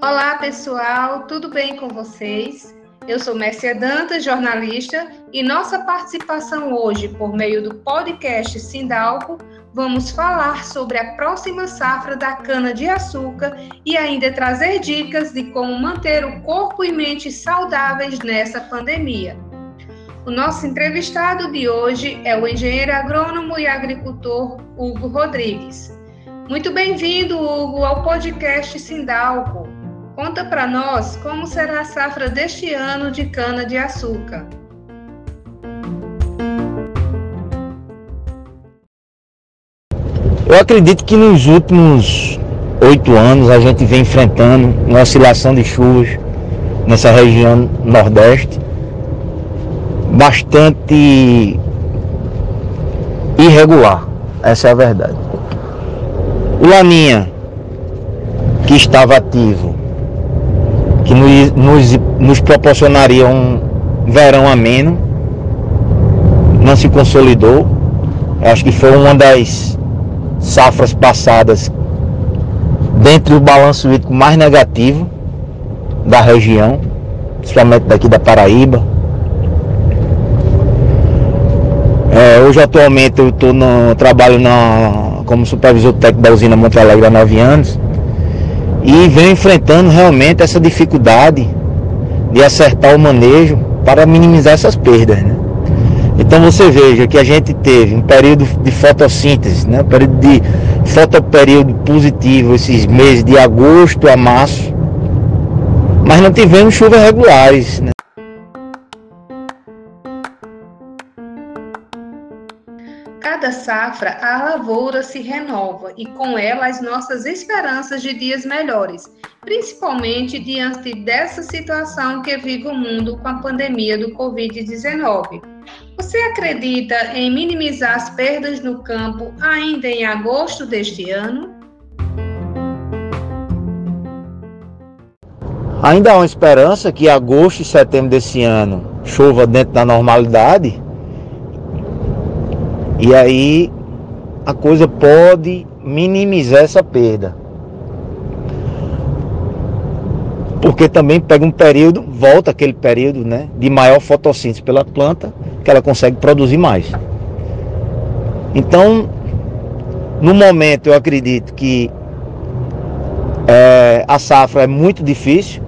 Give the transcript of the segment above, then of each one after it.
Olá, pessoal, tudo bem com vocês? Eu sou Mércia Dantas, jornalista, e nossa participação hoje, por meio do podcast Sindalco, vamos falar sobre a próxima safra da cana-de-açúcar e ainda trazer dicas de como manter o corpo e mente saudáveis nessa pandemia. O nosso entrevistado de hoje é o engenheiro agrônomo e agricultor Hugo Rodrigues. Muito bem-vindo, Hugo, ao podcast Sindalco. Conta para nós como será a safra deste ano de cana-de-açúcar. Eu acredito que nos últimos oito anos a gente vem enfrentando uma oscilação de chuvas nessa região nordeste bastante irregular. Essa é a verdade. O Laninha, que estava ativo que nos, nos, nos proporcionaria um verão ameno, não se consolidou. Acho que foi uma das safras passadas dentro do balanço hídrico mais negativo da região, principalmente daqui da Paraíba. É, hoje atualmente eu estou no trabalho na, como supervisor técnico da usina Monte Alegre há nove anos e vem enfrentando realmente essa dificuldade de acertar o manejo para minimizar essas perdas. Né? Então você veja que a gente teve um período de fotossíntese, né? um período de fotoperíodo positivo esses meses de agosto a março, mas não tivemos chuvas regulares. Né? Cada safra, a lavoura se renova e com ela as nossas esperanças de dias melhores, principalmente diante dessa situação que vive o mundo com a pandemia do Covid-19. Você acredita em minimizar as perdas no campo ainda em agosto deste ano? Ainda há uma esperança que agosto e setembro desse ano chova dentro da normalidade e aí a coisa pode minimizar essa perda. Porque também pega um período, volta aquele período né, de maior fotossíntese pela planta, que ela consegue produzir mais. Então, no momento eu acredito que é, a safra é muito difícil,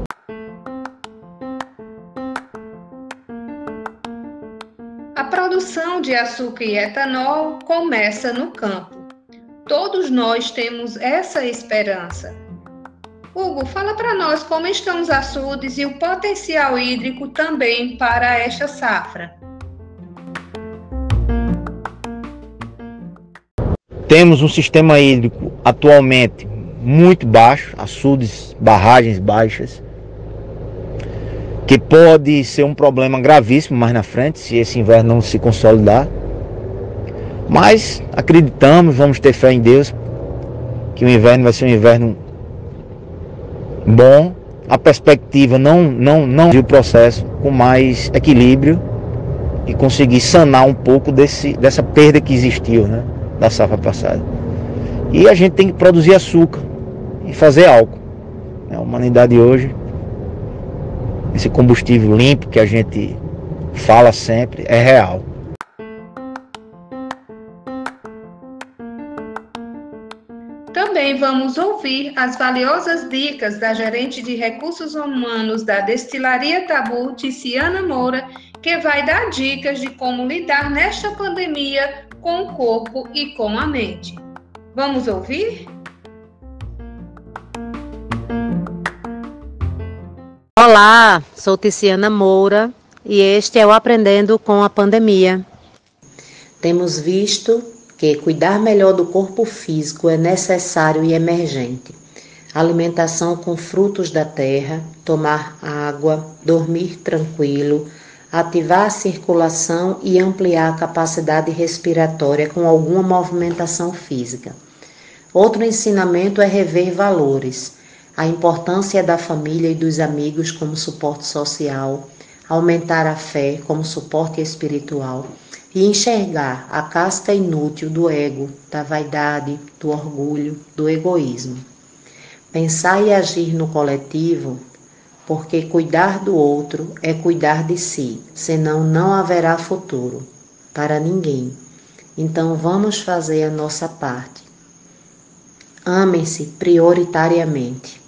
de açúcar e etanol começa no campo. Todos nós temos essa esperança. Hugo, fala para nós como estão os açudes e o potencial hídrico também para esta safra. Temos um sistema hídrico atualmente muito baixo, açudes, barragens baixas que pode ser um problema gravíssimo mais na frente, se esse inverno não se consolidar. Mas acreditamos, vamos ter fé em Deus, que o inverno vai ser um inverno bom. A perspectiva não não não o processo com mais equilíbrio e conseguir sanar um pouco desse, dessa perda que existiu, né, da safra passada. E a gente tem que produzir açúcar e fazer álcool. A humanidade hoje esse combustível limpo que a gente fala sempre é real. Também vamos ouvir as valiosas dicas da gerente de recursos humanos da Destilaria Tabu, Ticiana Moura, que vai dar dicas de como lidar nesta pandemia com o corpo e com a mente. Vamos ouvir? Olá, sou Ticiana Moura e este é o Aprendendo com a Pandemia. Temos visto que cuidar melhor do corpo físico é necessário e emergente. Alimentação com frutos da terra, tomar água, dormir tranquilo, ativar a circulação e ampliar a capacidade respiratória com alguma movimentação física. Outro ensinamento é rever valores a importância da família e dos amigos como suporte social, aumentar a fé como suporte espiritual e enxergar a casca inútil do ego, da vaidade, do orgulho, do egoísmo. Pensar e agir no coletivo, porque cuidar do outro é cuidar de si, senão não haverá futuro para ninguém. Então vamos fazer a nossa parte. Amem-se prioritariamente.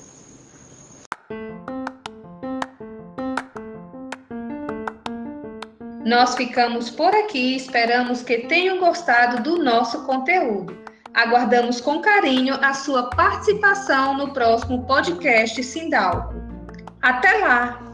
Nós ficamos por aqui, esperamos que tenham gostado do nosso conteúdo. Aguardamos com carinho a sua participação no próximo podcast Sindalco. Até lá!